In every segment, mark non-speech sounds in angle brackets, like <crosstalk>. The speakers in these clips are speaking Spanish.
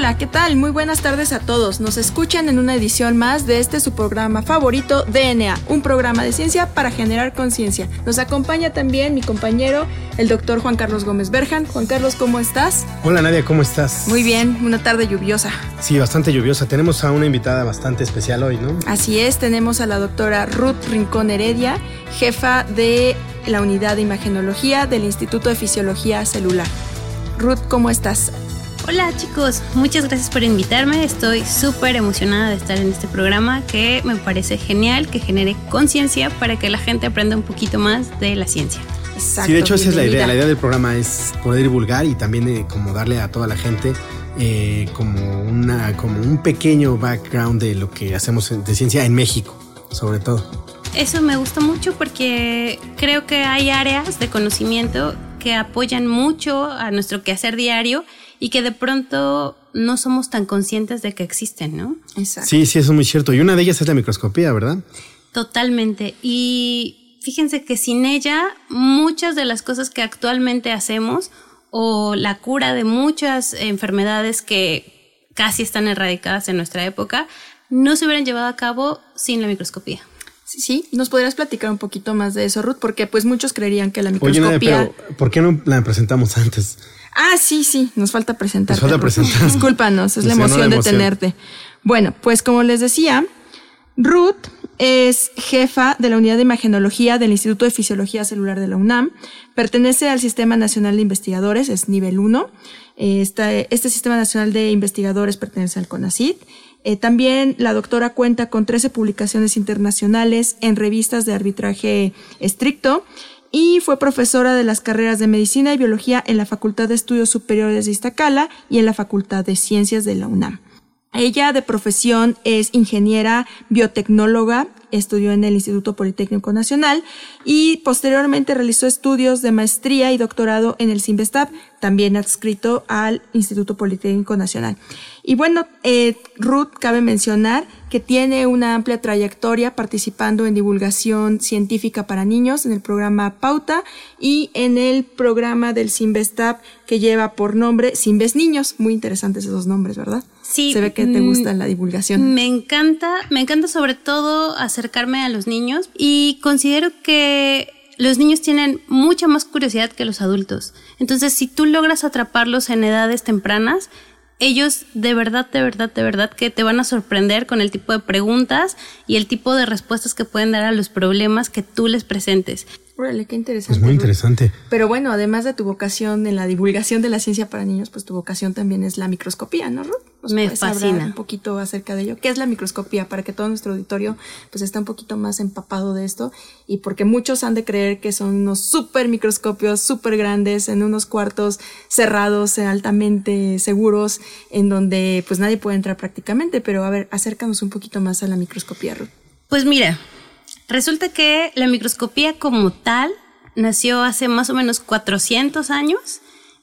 Hola, ¿qué tal? Muy buenas tardes a todos. Nos escuchan en una edición más de este su programa favorito, DNA, un programa de ciencia para generar conciencia. Nos acompaña también mi compañero, el doctor Juan Carlos Gómez Berjan. Juan Carlos, ¿cómo estás? Hola Nadia, ¿cómo estás? Muy bien, una tarde lluviosa. Sí, bastante lluviosa. Tenemos a una invitada bastante especial hoy, ¿no? Así es, tenemos a la doctora Ruth Rincón Heredia, jefa de la unidad de imagenología del Instituto de Fisiología Celular. Ruth, ¿cómo estás? Hola chicos, muchas gracias por invitarme. Estoy súper emocionada de estar en este programa que me parece genial, que genere conciencia para que la gente aprenda un poquito más de la ciencia. Exacto, sí, de hecho esa es la idea. La idea del programa es poder divulgar y también eh, como darle a toda la gente eh, como, una, como un pequeño background de lo que hacemos de ciencia en México, sobre todo. Eso me gusta mucho porque creo que hay áreas de conocimiento que apoyan mucho a nuestro quehacer diario y que de pronto no somos tan conscientes de que existen, ¿no? Exacto. Sí, sí, eso es muy cierto. Y una de ellas es la microscopía, ¿verdad? Totalmente. Y fíjense que sin ella, muchas de las cosas que actualmente hacemos o la cura de muchas enfermedades que casi están erradicadas en nuestra época, no se hubieran llevado a cabo sin la microscopía. Sí, sí, nos podrías platicar un poquito más de eso, Ruth, porque pues muchos creerían que la microscopía... Oye, pero ¿por qué no la presentamos antes? Ah, sí, sí, nos falta presentar. Nos falta presentar. <laughs> Discúlpanos, es la emoción, de tenerte. Bueno, pues como les decía, Ruth es jefa de la unidad de imagenología del Instituto de Fisiología Celular de la UNAM. Pertenece al Sistema Nacional de Investigadores, es nivel 1. Este, este Sistema Nacional de Investigadores pertenece al CONACYT. Eh, también la doctora cuenta con 13 publicaciones internacionales en revistas de arbitraje estricto y fue profesora de las carreras de Medicina y Biología en la Facultad de Estudios Superiores de Iztacala y en la Facultad de Ciencias de la UNAM. Ella de profesión es ingeniera biotecnóloga, estudió en el Instituto Politécnico Nacional y posteriormente realizó estudios de maestría y doctorado en el CIMBESTAB, también adscrito al Instituto Politécnico Nacional. Y bueno, eh, Ruth cabe mencionar que tiene una amplia trayectoria participando en divulgación científica para niños en el programa Pauta y en el programa del Sinvestab que lleva por nombre Sinves Niños. Muy interesantes esos nombres, ¿verdad? Sí. Se ve que te mm, gusta la divulgación. Me encanta, me encanta sobre todo acercarme a los niños y considero que los niños tienen mucha más curiosidad que los adultos. Entonces, si tú logras atraparlos en edades tempranas, ellos de verdad, de verdad, de verdad que te van a sorprender con el tipo de preguntas y el tipo de respuestas que pueden dar a los problemas que tú les presentes. Órale, qué interesante. Es muy interesante. Pero bueno, además de tu vocación en la divulgación de la ciencia para niños, pues tu vocación también es la microscopía, ¿no, Ruth? Me fascina. un poquito acerca de ello. ¿Qué es la microscopía? Para que todo nuestro auditorio pues esté un poquito más empapado de esto y porque muchos han de creer que son unos súper microscopios, súper grandes, en unos cuartos cerrados, altamente seguros, en donde pues nadie puede entrar prácticamente. Pero a ver, acércanos un poquito más a la microscopía, Ruth. Pues mira, Resulta que la microscopía como tal nació hace más o menos 400 años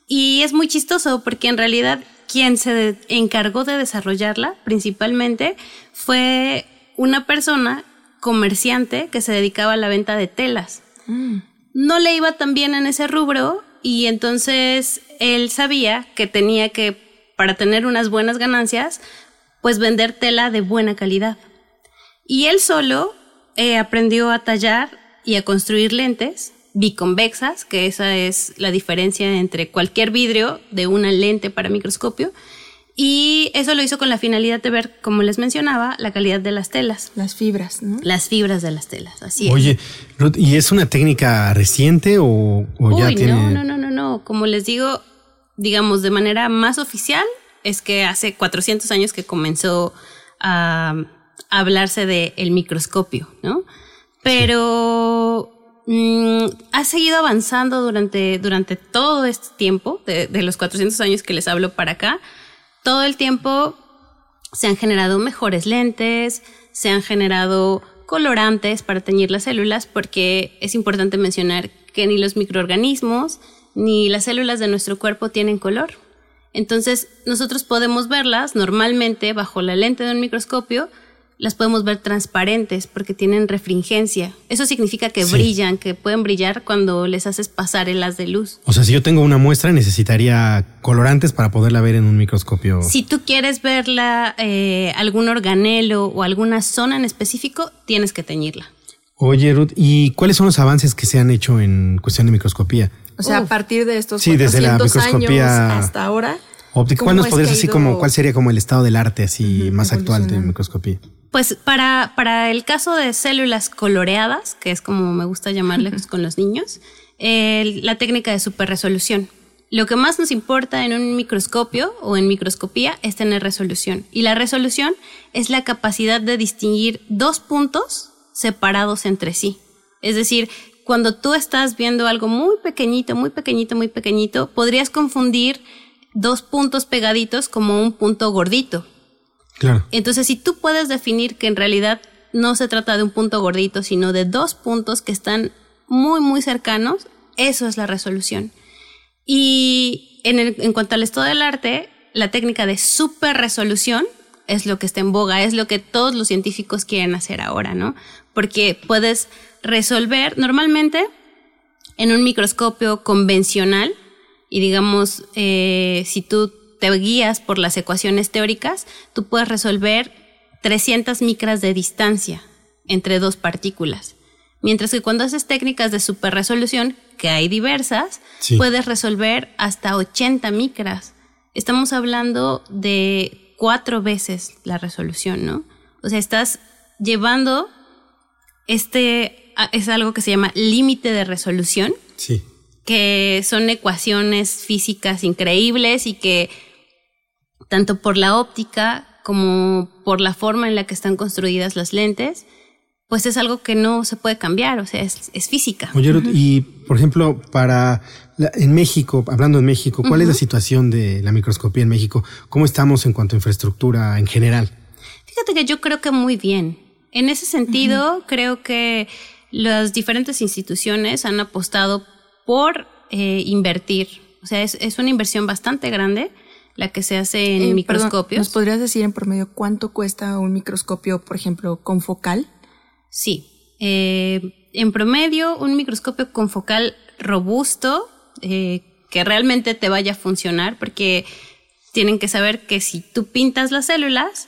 y es muy chistoso porque en realidad quien se encargó de desarrollarla principalmente fue una persona comerciante que se dedicaba a la venta de telas. Mm. No le iba tan bien en ese rubro y entonces él sabía que tenía que, para tener unas buenas ganancias, pues vender tela de buena calidad. Y él solo eh, aprendió a tallar y a construir lentes biconvexas, que esa es la diferencia entre cualquier vidrio de una lente para microscopio. Y eso lo hizo con la finalidad de ver, como les mencionaba, la calidad de las telas. Las fibras, ¿no? Las fibras de las telas, así Oye, ¿y es una técnica reciente o, ya tiene...? No, no, no, no, no. Como les digo, digamos, de manera más oficial, es que hace 400 años que comenzó a hablarse del el microscopio, ¿no? Pero mm, ha seguido avanzando durante, durante todo este tiempo, de, de los 400 años que les hablo para acá. Todo el tiempo se han generado mejores lentes, se han generado colorantes para teñir las células, porque es importante mencionar que ni los microorganismos ni las células de nuestro cuerpo tienen color. Entonces, nosotros podemos verlas normalmente bajo la lente de un microscopio, las podemos ver transparentes porque tienen refringencia. Eso significa que brillan, que pueden brillar cuando les haces pasar el haz de luz. O sea, si yo tengo una muestra, necesitaría colorantes para poderla ver en un microscopio. Si tú quieres verla, eh, algún organelo o alguna zona en específico, tienes que teñirla. Oye, Ruth, ¿y cuáles son los avances que se han hecho en cuestión de microscopía? O sea, a partir de estos sí, desde la microscopía años hasta ahora. ¿Cuál nos podrías decir como cuál sería como el estado del arte así más actual de microscopía? Pues para, para el caso de células coloreadas, que es como me gusta llamarles con los niños, la técnica de superresolución. Lo que más nos importa en un microscopio o en microscopía es tener resolución. Y la resolución es la capacidad de distinguir dos puntos separados entre sí. Es decir, cuando tú estás viendo algo muy pequeñito, muy pequeñito, muy pequeñito, podrías confundir dos puntos pegaditos como un punto gordito. Entonces, si tú puedes definir que en realidad no se trata de un punto gordito, sino de dos puntos que están muy, muy cercanos, eso es la resolución. Y en, en cuanto al estado del arte, la técnica de super resolución es lo que está en boga, es lo que todos los científicos quieren hacer ahora, ¿no? Porque puedes resolver normalmente en un microscopio convencional y digamos, eh, si tú te guías por las ecuaciones teóricas, tú puedes resolver 300 micras de distancia entre dos partículas. Mientras que cuando haces técnicas de superresolución, que hay diversas, puedes resolver hasta 80 micras. Estamos hablando de cuatro veces la resolución, ¿no? O sea, estás llevando este es algo que se llama límite de resolución. Sí. Que son ecuaciones físicas increíbles y que tanto por la óptica como por la forma en la que están construidas las lentes, pues es algo que no se puede cambiar, o sea, es, física. Oye, y por ejemplo, para en México, hablando en México, ¿cuál es la situación de la microscopía en México? ¿Cómo estamos en cuanto a infraestructura en general? Fíjate que yo creo que muy bien. En ese sentido, creo que las diferentes instituciones han apostado por eh, invertir. O sea, es, una inversión bastante grande la que se hace en eh, microscopios. ¿Nos podrías decir en promedio cuánto cuesta un microscopio, por ejemplo, con focal? Sí. Eh, en promedio, un microscopio con focal robusto, que realmente te vaya a funcionar, porque tienen que saber que si tú pintas las células,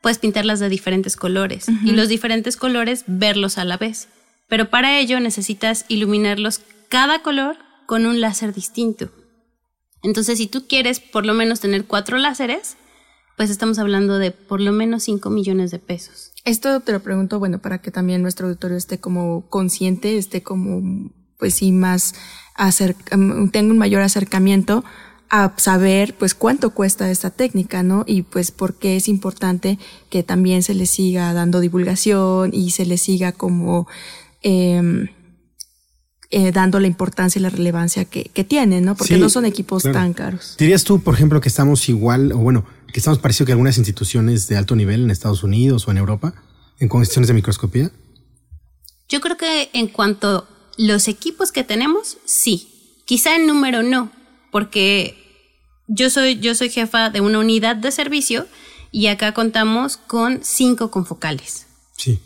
puedes pintarlas de diferentes colores y los diferentes colores verlos a la vez pero para ello necesitas iluminarlos cada color con un láser distinto. Entonces, si tú quieres por lo menos tener cuatro láseres, pues estamos hablando de por lo menos 5 millones de pesos. Esto te lo pregunto, bueno, para que también nuestro auditorio esté como consciente, esté como, pues sí, más, tenga un mayor acercamiento a saber, pues, cuánto cuesta esta técnica, ¿no? Y pues, por qué es importante que también se le siga dando divulgación y se le siga como Em, eh, dando la importancia y la relevancia que, que tienen, ¿no? Porque no son equipos tan caros. ¿Dirías tú, por ejemplo, que estamos igual, o bueno, que estamos parecido que algunas instituciones de alto nivel en Estados Unidos o en Europa en cuestiones de microscopía? Yo creo que en cuanto a los equipos que tenemos, sí. Quizá en número no, porque yo soy, yo soy jefa de una unidad de servicio y acá contamos con cinco confocales. Sí.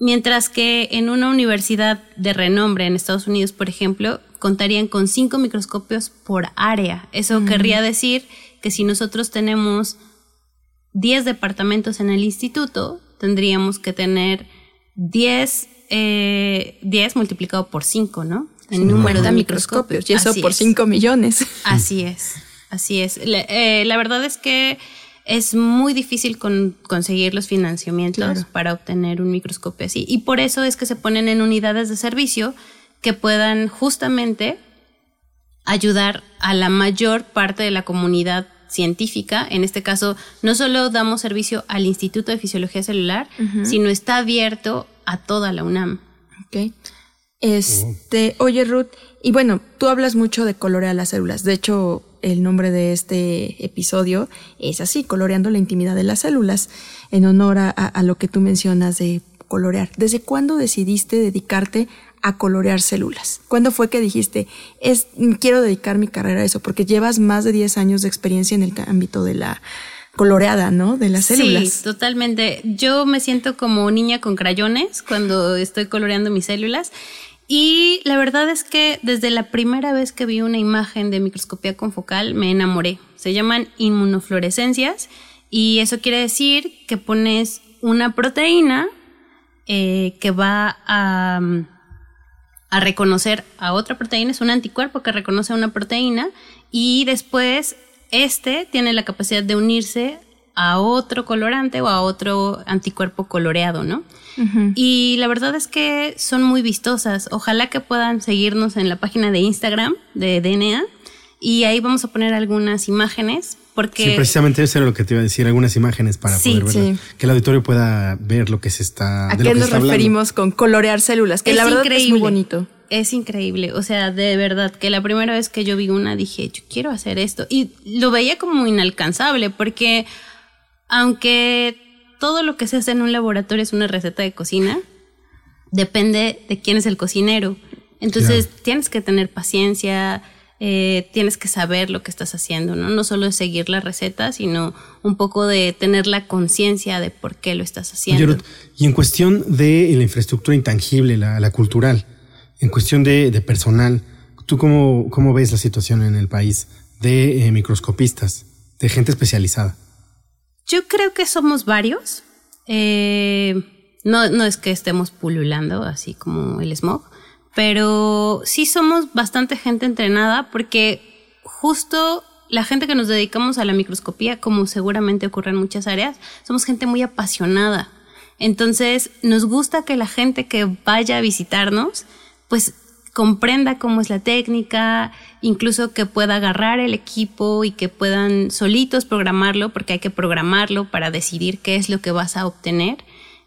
Mientras que en una universidad de renombre en Estados Unidos, por ejemplo, contarían con cinco microscopios por área. Eso querría decir que si nosotros tenemos 10 departamentos en el instituto, tendríamos que tener 10, eh, multiplicado por 5, ¿no? En número de microscopios. Y eso por 5 millones. Así es, así es. Eh, la verdad es que es muy difícil conseguir los financiamientos para obtener un microscopio así. Y por eso es que se ponen en unidades de servicio que puedan justamente ayudar a la mayor parte de la comunidad científica. En este caso, no solo damos servicio al Instituto de Fisiología Celular, sino está abierto a toda la UNAM. Ok. Este, oye Ruth, y bueno, tú hablas mucho de colorear las células. De hecho, el nombre de este episodio es así, coloreando la intimidad de las células, en honor a, lo que tú mencionas de colorear. ¿Desde cuándo decidiste dedicarte a colorear células? ¿Cuándo fue que dijiste, es, quiero dedicar mi carrera a eso? Porque llevas más de 10 años de experiencia en el ámbito de la coloreada, ¿no? De las células. Sí, totalmente. Yo me siento como niña con crayones cuando estoy coloreando mis células. Y la verdad es que desde la primera vez que vi una imagen de microscopía confocal me enamoré. Se llaman inmunofluorescencias y eso quiere decir que pones una proteína eh, que va a, a reconocer a otra proteína, es un anticuerpo que reconoce a una proteína y después este tiene la capacidad de unirse a otro colorante o a otro anticuerpo coloreado, ¿no? Y la verdad es que son muy vistosas. Ojalá que puedan seguirnos en la página de Instagram de DNA y ahí vamos a poner algunas imágenes porque... Sí, precisamente eso era lo que te iba a decir, algunas imágenes para poder ver, que el auditorio pueda ver lo que se está... ¿A qué nos referimos con colorear células? Que la verdad es muy bonito es increíble. O sea, de verdad, que la primera vez que yo vi una dije, yo quiero hacer esto. Y lo veía como inalcanzable, porque aunque todo lo que se hace en un laboratorio es una receta de cocina, depende de quién es el cocinero. Entonces tienes que tener paciencia, eh, tienes que saber lo que estás haciendo, ¿no? No solo seguir la receta, sino un poco de tener la conciencia de por qué lo estás haciendo. y en cuestión de la infraestructura intangible, la cultural, en cuestión de, personal, ¿tú cómo, cómo, ves la situación en el país de eh, microscopistas, de gente especializada? Yo creo que somos varios. Eh, no, no es que estemos pululando así como el smog, pero sí somos bastante gente entrenada porque justo la gente que nos dedicamos a la microscopía, como seguramente ocurre en muchas áreas, somos gente muy apasionada. Entonces, nos gusta que la gente que vaya a visitarnos pues comprenda cómo es la técnica, incluso que pueda agarrar el equipo y que puedan solitos programarlo, porque hay que programarlo para decidir qué es lo que vas a obtener.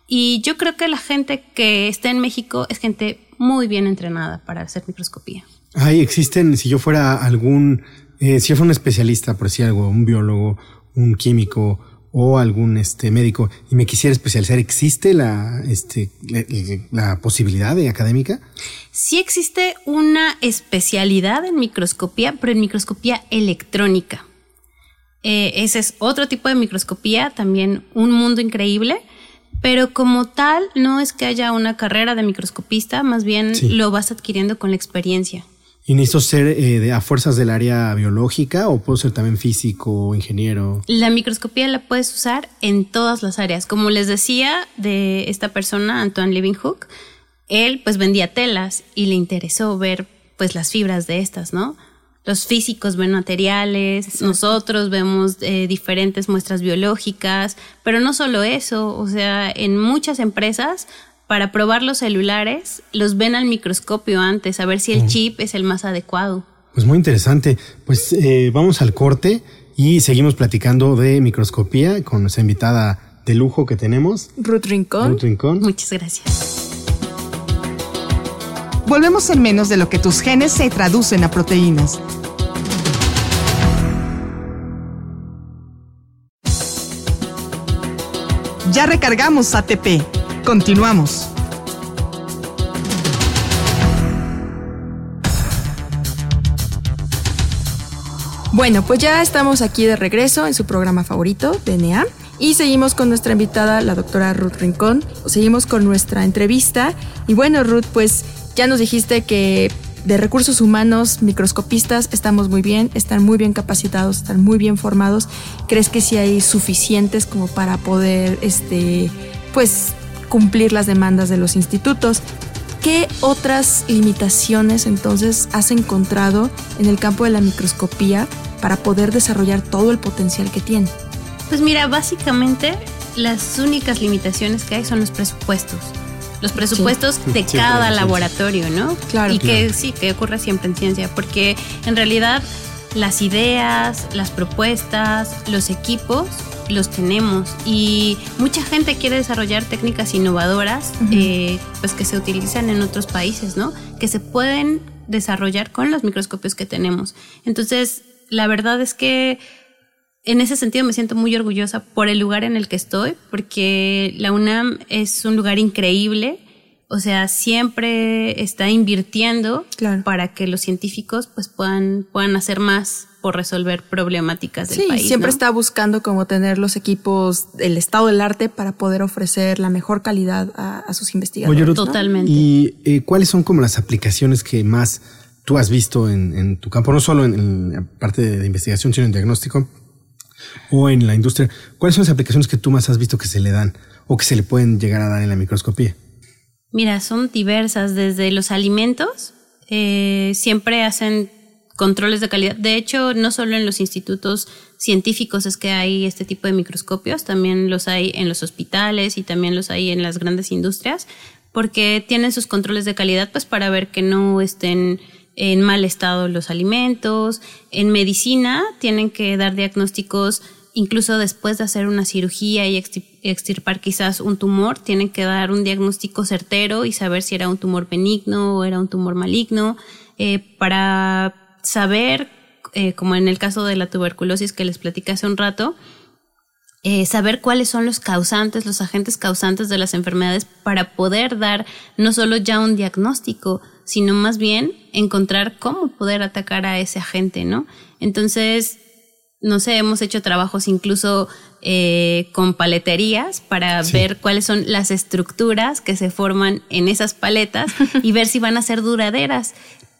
Y yo creo que la gente que está en México es gente muy bien entrenada para hacer microscopía. Ay, existen, si yo fuera algún, eh, si yo fuera un especialista, por decir algo, un biólogo, un químico, o algún este, médico y me quisiera especializar, ¿existe la, este, la, posibilidad de académica? Sí existe una especialidad en microscopía, pero en microscopía electrónica. Eh, ese es otro tipo de microscopía, también un mundo increíble, pero como tal no es que haya una carrera de microscopista, más bien lo vas adquiriendo con la experiencia. ¿Y necesito ser eh, a fuerzas del área biológica o puedo ser también físico o ingeniero? La microscopía la puedes usar en todas las áreas. Como les decía de esta persona, Antoine Livinghook, él pues vendía telas y le interesó ver pues las fibras de estas, ¿no? Los físicos ven materiales, nosotros vemos eh, diferentes muestras biológicas, pero no solo eso, o sea, en muchas empresas para probar los celulares, los ven al microscopio antes, a ver si el chip es el más adecuado. Pues muy interesante. Pues eh, vamos al corte y seguimos platicando de microscopía con nuestra invitada de lujo que tenemos. Ruth Rincón. Ruth Rincón. Muchas gracias. Volvemos en menos de lo que tus genes se traducen a proteínas. Ya recargamos ATP. Continuamos. Bueno, pues ya estamos aquí de regreso en su programa favorito, DNA. Y seguimos con nuestra invitada, la doctora Ruth Rincón. Seguimos con nuestra entrevista. Y bueno, Ruth, pues ya nos dijiste que de recursos humanos, microscopistas, estamos muy bien, están muy bien capacitados, están muy bien formados. ¿Crees que sí hay suficientes como para poder, este, pues, cumplir las demandas de los institutos. ¿Qué otras limitaciones entonces has encontrado en el campo de la microscopía para poder desarrollar todo el potencial que tiene? Pues mira, básicamente las únicas limitaciones que hay son los presupuestos. Los presupuestos de cada laboratorio, ¿no? Claro. Y que sí, que ocurre siempre en ciencia, porque en realidad las ideas, las propuestas, los equipos los tenemos y mucha gente quiere desarrollar técnicas innovadoras eh, pues que se utilizan en otros países, ¿no? Que se pueden desarrollar con los microscopios que tenemos. Entonces, la verdad es que en ese sentido me siento muy orgullosa por el lugar en el que estoy, porque la UNAM es un lugar increíble. O sea, siempre está invirtiendo para que los científicos pues puedan, puedan hacer más por resolver problemáticas del país. Sí, siempre está buscando como tener los equipos, el estado del arte para poder ofrecer la mejor calidad a, sus investigadores. Totalmente. ¿Y eh, cuáles son como las aplicaciones que más tú has visto en, tu campo, no solo en, la parte de, investigación, sino en diagnóstico o en la industria? ¿Cuáles son las aplicaciones que tú más has visto que se le dan o que se le pueden llegar a dar en la microscopía? Mira, son diversas, desde los alimentos, eh, siempre hacen controles de calidad. De hecho, no solo en los institutos científicos es que hay este tipo de microscopios, también los hay en los hospitales y también los hay en las grandes industrias, porque tienen sus controles de calidad pues para ver que no estén en mal estado los alimentos. En medicina tienen que dar diagnósticos incluso después de hacer una cirugía y extirpar quizás un tumor, tienen que dar un diagnóstico certero y saber si era un tumor benigno o era un tumor maligno, eh, para saber, eh, como en el caso de la tuberculosis que les platicé hace un rato, eh, saber cuáles son los causantes, los agentes causantes de las enfermedades para poder dar no solo ya un diagnóstico, sino más bien encontrar cómo poder atacar a ese agente, ¿no? Entonces, no sé, hemos hecho trabajos incluso eh, con paleterías para ver cuáles son las estructuras que se forman en esas paletas <laughs> y ver si van a ser duraderas.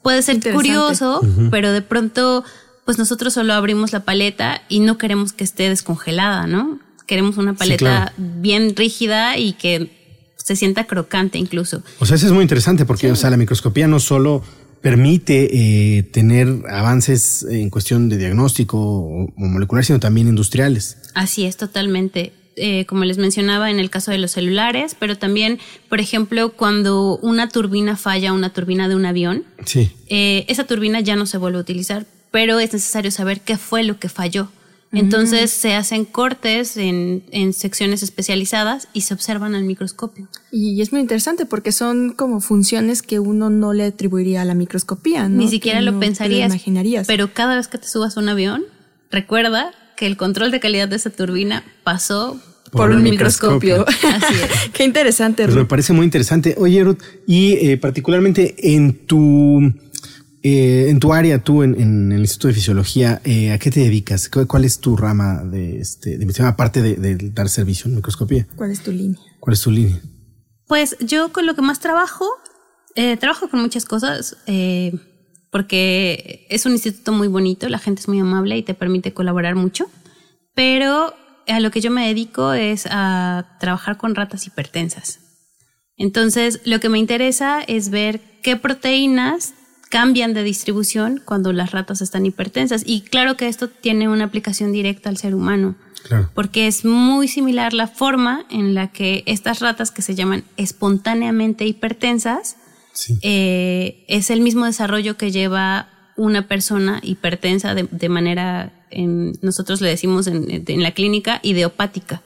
Puede ser curioso, pero de pronto, pues nosotros solo abrimos la paleta y no queremos que esté descongelada, ¿no? Queremos una paleta bien rígida y que se sienta crocante incluso. O sea, eso es muy interesante porque, o sea, la microscopía no solo permite eh, tener avances en cuestión de diagnóstico o, molecular, sino también industriales. Así es, totalmente. Eh, como les mencionaba en el caso de los celulares, pero también, por ejemplo, cuando una turbina falla, una turbina de un avión, sí. Eh, esa turbina ya no se vuelve a utilizar, pero es necesario saber qué fue lo que falló. Entonces se hacen cortes en, secciones especializadas y se observan al microscopio. Y es muy interesante porque son como funciones que uno no le atribuiría a la microscopía. Ni siquiera lo pensarías. imaginarías. Pero cada vez que te subas a un avión, recuerda que el control de calidad de esa turbina pasó por, un microscopio. <laughs> Así es. Qué interesante, pues me parece muy interesante. Oye, Ruth, y eh, particularmente en tu eh, en tu área, tú en, el Instituto de Fisiología, eh, ¿a qué te dedicas? ¿Cuál es tu rama de, este, de investigación, aparte de, dar servicio en microscopía? ¿Cuál es tu línea? ¿Cuál es tu línea? Pues yo con lo que más trabajo, eh, trabajo con muchas cosas, porque es un instituto muy bonito, la gente es muy amable y te permite colaborar mucho, pero a lo que yo me dedico es a trabajar con ratas hipertensas. Entonces, lo que me interesa es ver qué proteínas cambian de distribución cuando las ratas están hipertensas. Y claro que esto tiene una aplicación directa al ser humano. Porque es muy similar la forma en la que estas ratas que se llaman espontáneamente hipertensas, eh, es el mismo desarrollo que lleva una persona hipertensa de, manera, en, nosotros le decimos en, en la clínica, idiopática.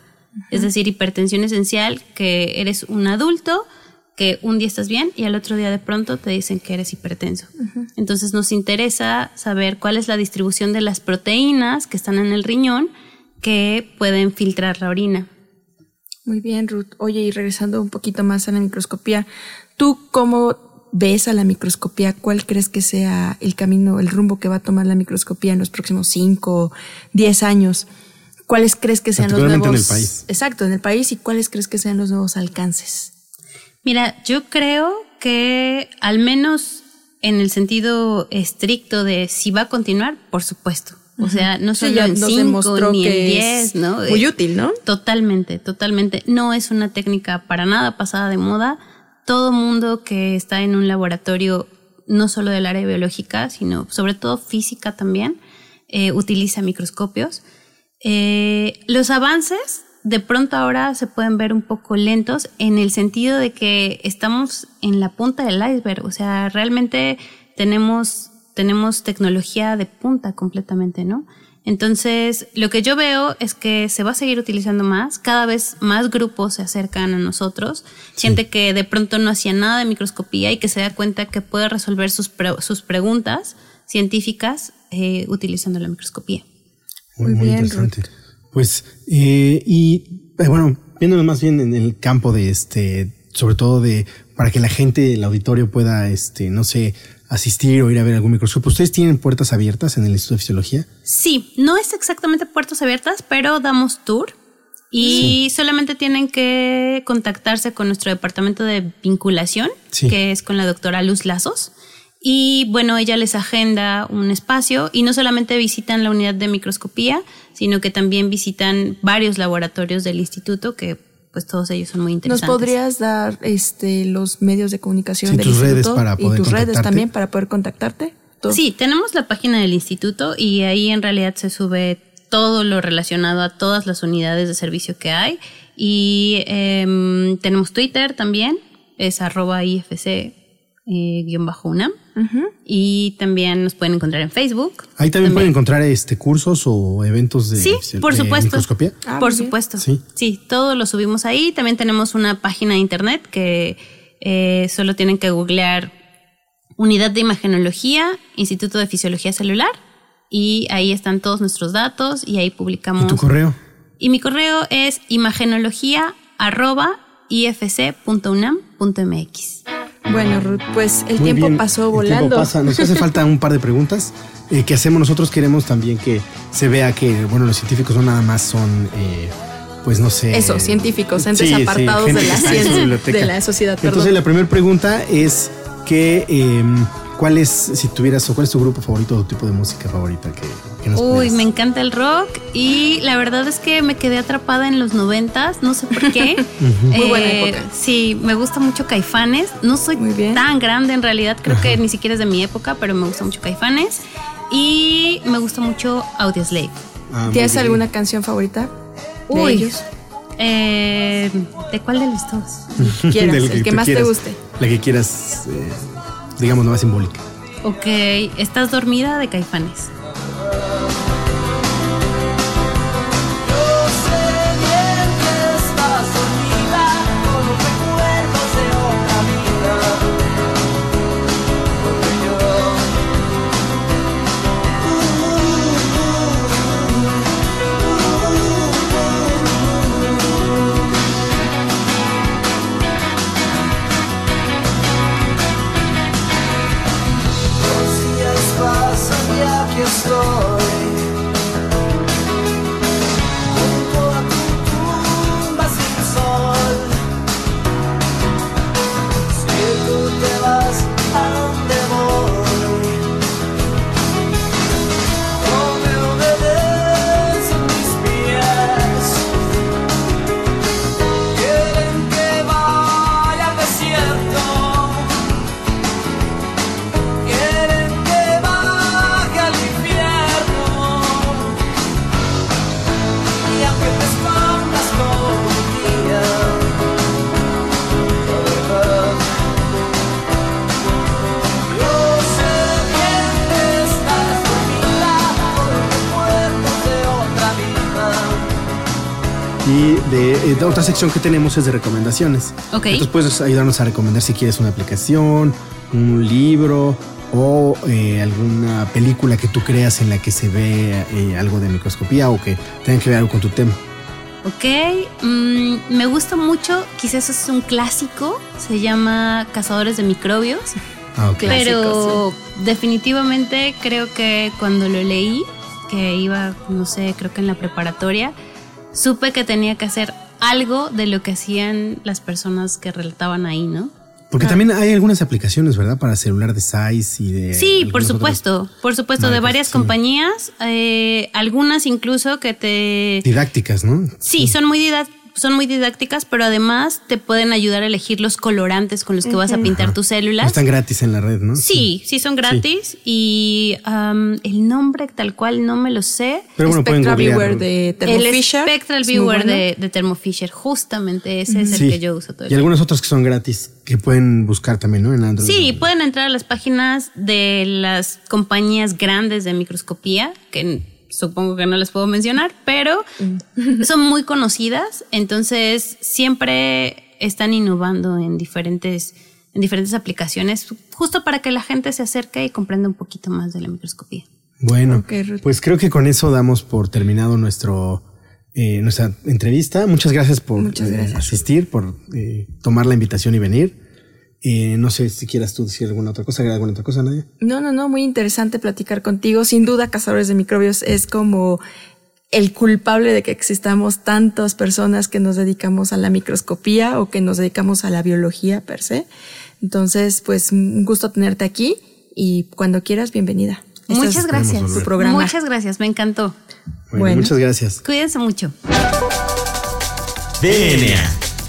Es decir, hipertensión esencial, que eres un adulto, que un día estás bien y al otro día de pronto te dicen que eres hipertenso. Entonces nos interesa saber cuál es la distribución de las proteínas que están en el riñón que pueden filtrar la orina. Muy bien, Ruth. Oye, y regresando un poquito más a la microscopía, ¿tú cómo ves a la microscopía? ¿Cuál crees que sea el camino, el rumbo que va a tomar la microscopía en los próximos 5, 10 años? ¿Cuáles crees que sean los nuevos? en el país. Exacto, en el país y cuáles crees que sean los nuevos alcances? Mira, yo creo que al menos en el sentido estricto de si va a continuar, por supuesto. O sea, no solo en cinco ni en diez, ¿no? Muy útil, ¿no? Totalmente, totalmente. No es una técnica para nada pasada de moda. Todo mundo que está en un laboratorio, no solo del área biológica, sino sobre todo física también, eh, utiliza microscopios. Eh, los avances de pronto ahora se pueden ver un poco lentos en el sentido de que estamos en la punta del iceberg, o sea, realmente tenemos, tenemos tecnología de punta completamente, ¿no? Entonces, lo que yo veo es que se va a seguir utilizando más, cada vez más grupos se acercan a nosotros, gente que de pronto no hacía nada de microscopía y que se da cuenta que puede resolver sus, sus preguntas científicas eh, utilizando la microscopía. Muy, bien, interesante. Pues, eh, y eh, bueno, viéndonos más bien en el campo de este, sobre todo de para que la gente, el auditorio pueda, este, no sé, asistir o ir a ver algún microscopio. ¿Ustedes tienen puertas abiertas en el Instituto de Fisiología? Sí, no es exactamente puertas abiertas, pero damos tour y solamente tienen que contactarse con nuestro departamento de vinculación, que es con la doctora Luz Lazos. Y bueno, ella les agenda un espacio y no solamente visitan la unidad de microscopía, sino que también visitan varios laboratorios del instituto que pues todos ellos son muy interesantes. ¿Nos podrías dar este los medios de comunicación sí, tus redes para poder y tus redes también para poder contactarte? Sí, tenemos la página del instituto y ahí en realidad se sube todo lo relacionado a todas las unidades de servicio que hay. Y em, tenemos Twitter también, es arroba IFC eh, Y también nos pueden encontrar en Facebook. Ahí también, pueden encontrar este cursos o eventos de, sí, por supuesto. microscopía. Ah, por supuesto. Sí. sí, todo lo subimos ahí. También tenemos una página de internet que eh, solo tienen que googlear Unidad de Imagenología, Instituto de Fisiología Celular y ahí están todos nuestros datos y ahí publicamos. ¿Y tu correo? Y mi correo es imagenología.ifc.unam.mx. Bueno, Ruth, pues el tiempo pasó volando. Nos hace falta un par de preguntas eh, que hacemos nosotros. Queremos también que se vea que, bueno, los científicos no nada más son, eh, pues no sé. Eso, científicos, entes apartados de la ciencia, de la sociedad. Entonces, la primera pregunta es que em, ¿Cuál es, si tuvieras, o cuál es tu grupo favorito o tu tipo de música favorita que, que nos Uy, me encanta el rock y la verdad es que me quedé atrapada en los noventas, no sé por qué. <laughs> Muy buena eh, época. Sí, me gusta mucho Caifanes. No soy tan grande en realidad, creo que ni siquiera es de mi época, pero me gusta mucho Caifanes. Y me gusta mucho Audioslave. Ah, ¿Tienes alguna canción favorita? De Uy. Ellos? Eh, ¿De cuál de los dos? <laughs> Quieras, el que, más te guste. La que quieras. Eh, digamos, no más simbólica. Ok, ¿estás dormida de caifanes? Eh, otra sección que tenemos es de recomendaciones. Ok. Entonces puedes ayudarnos a recomendar si quieres una aplicación, un libro o eh, alguna película que tú creas en la que se ve eh, algo de microscopía o que tenga que ver algo con tu tema. Ok, mm, me gusta mucho, quizás es un clásico, se llama Cazadores de Microbios. Ah, Pero definitivamente creo que cuando lo leí, que iba, no sé, creo que en la preparatoria, supe que tenía que hacer algo de lo que hacían las personas que relataban ahí, ¿no? Porque ah. también hay algunas aplicaciones, ¿verdad? Para celular de size y de... Sí, por supuesto, por supuesto, de varias compañías, eh, algunas incluso que te... Didácticas, ¿no? Sí, son muy didácticas son muy didácticas, pero además te pueden ayudar a elegir los colorantes con los que vas a pintar tus células. Están gratis en la red, ¿no? Sí, sí, son gratis. Y el nombre tal cual no me lo sé. Pero bueno, Spectral Viewer de Thermo el Spectral Viewer de, Thermo Fisher, justamente ese es el que yo uso todo Y algunas otras que son gratis que pueden buscar también, ¿no? En Android. Sí, pueden entrar a las páginas de las compañías grandes de microscopía que supongo que no les puedo mencionar, pero mm. son muy conocidas, entonces siempre están innovando en diferentes, en diferentes aplicaciones, justo para que la gente se acerque y comprenda un poquito más de la microscopía. Bueno, pues creo que con eso damos por terminado nuestro eh, nuestra entrevista. Muchas gracias por eh, asistir, por eh, tomar la invitación y venir. Eh, no sé si quieras tú decir alguna otra cosa, alguna otra cosa, Nadia. No, no, no, muy interesante platicar contigo. Sin duda, Cazadores de Microbios es como el culpable de que existamos tantas personas que nos dedicamos a la microscopía o que nos dedicamos a la biología per se. Entonces, pues un gusto tenerte aquí y cuando quieras, bienvenida. Muchas gracias. Muchas gracias, me encantó. Bueno, muchas gracias. Cuídense mucho. DNA.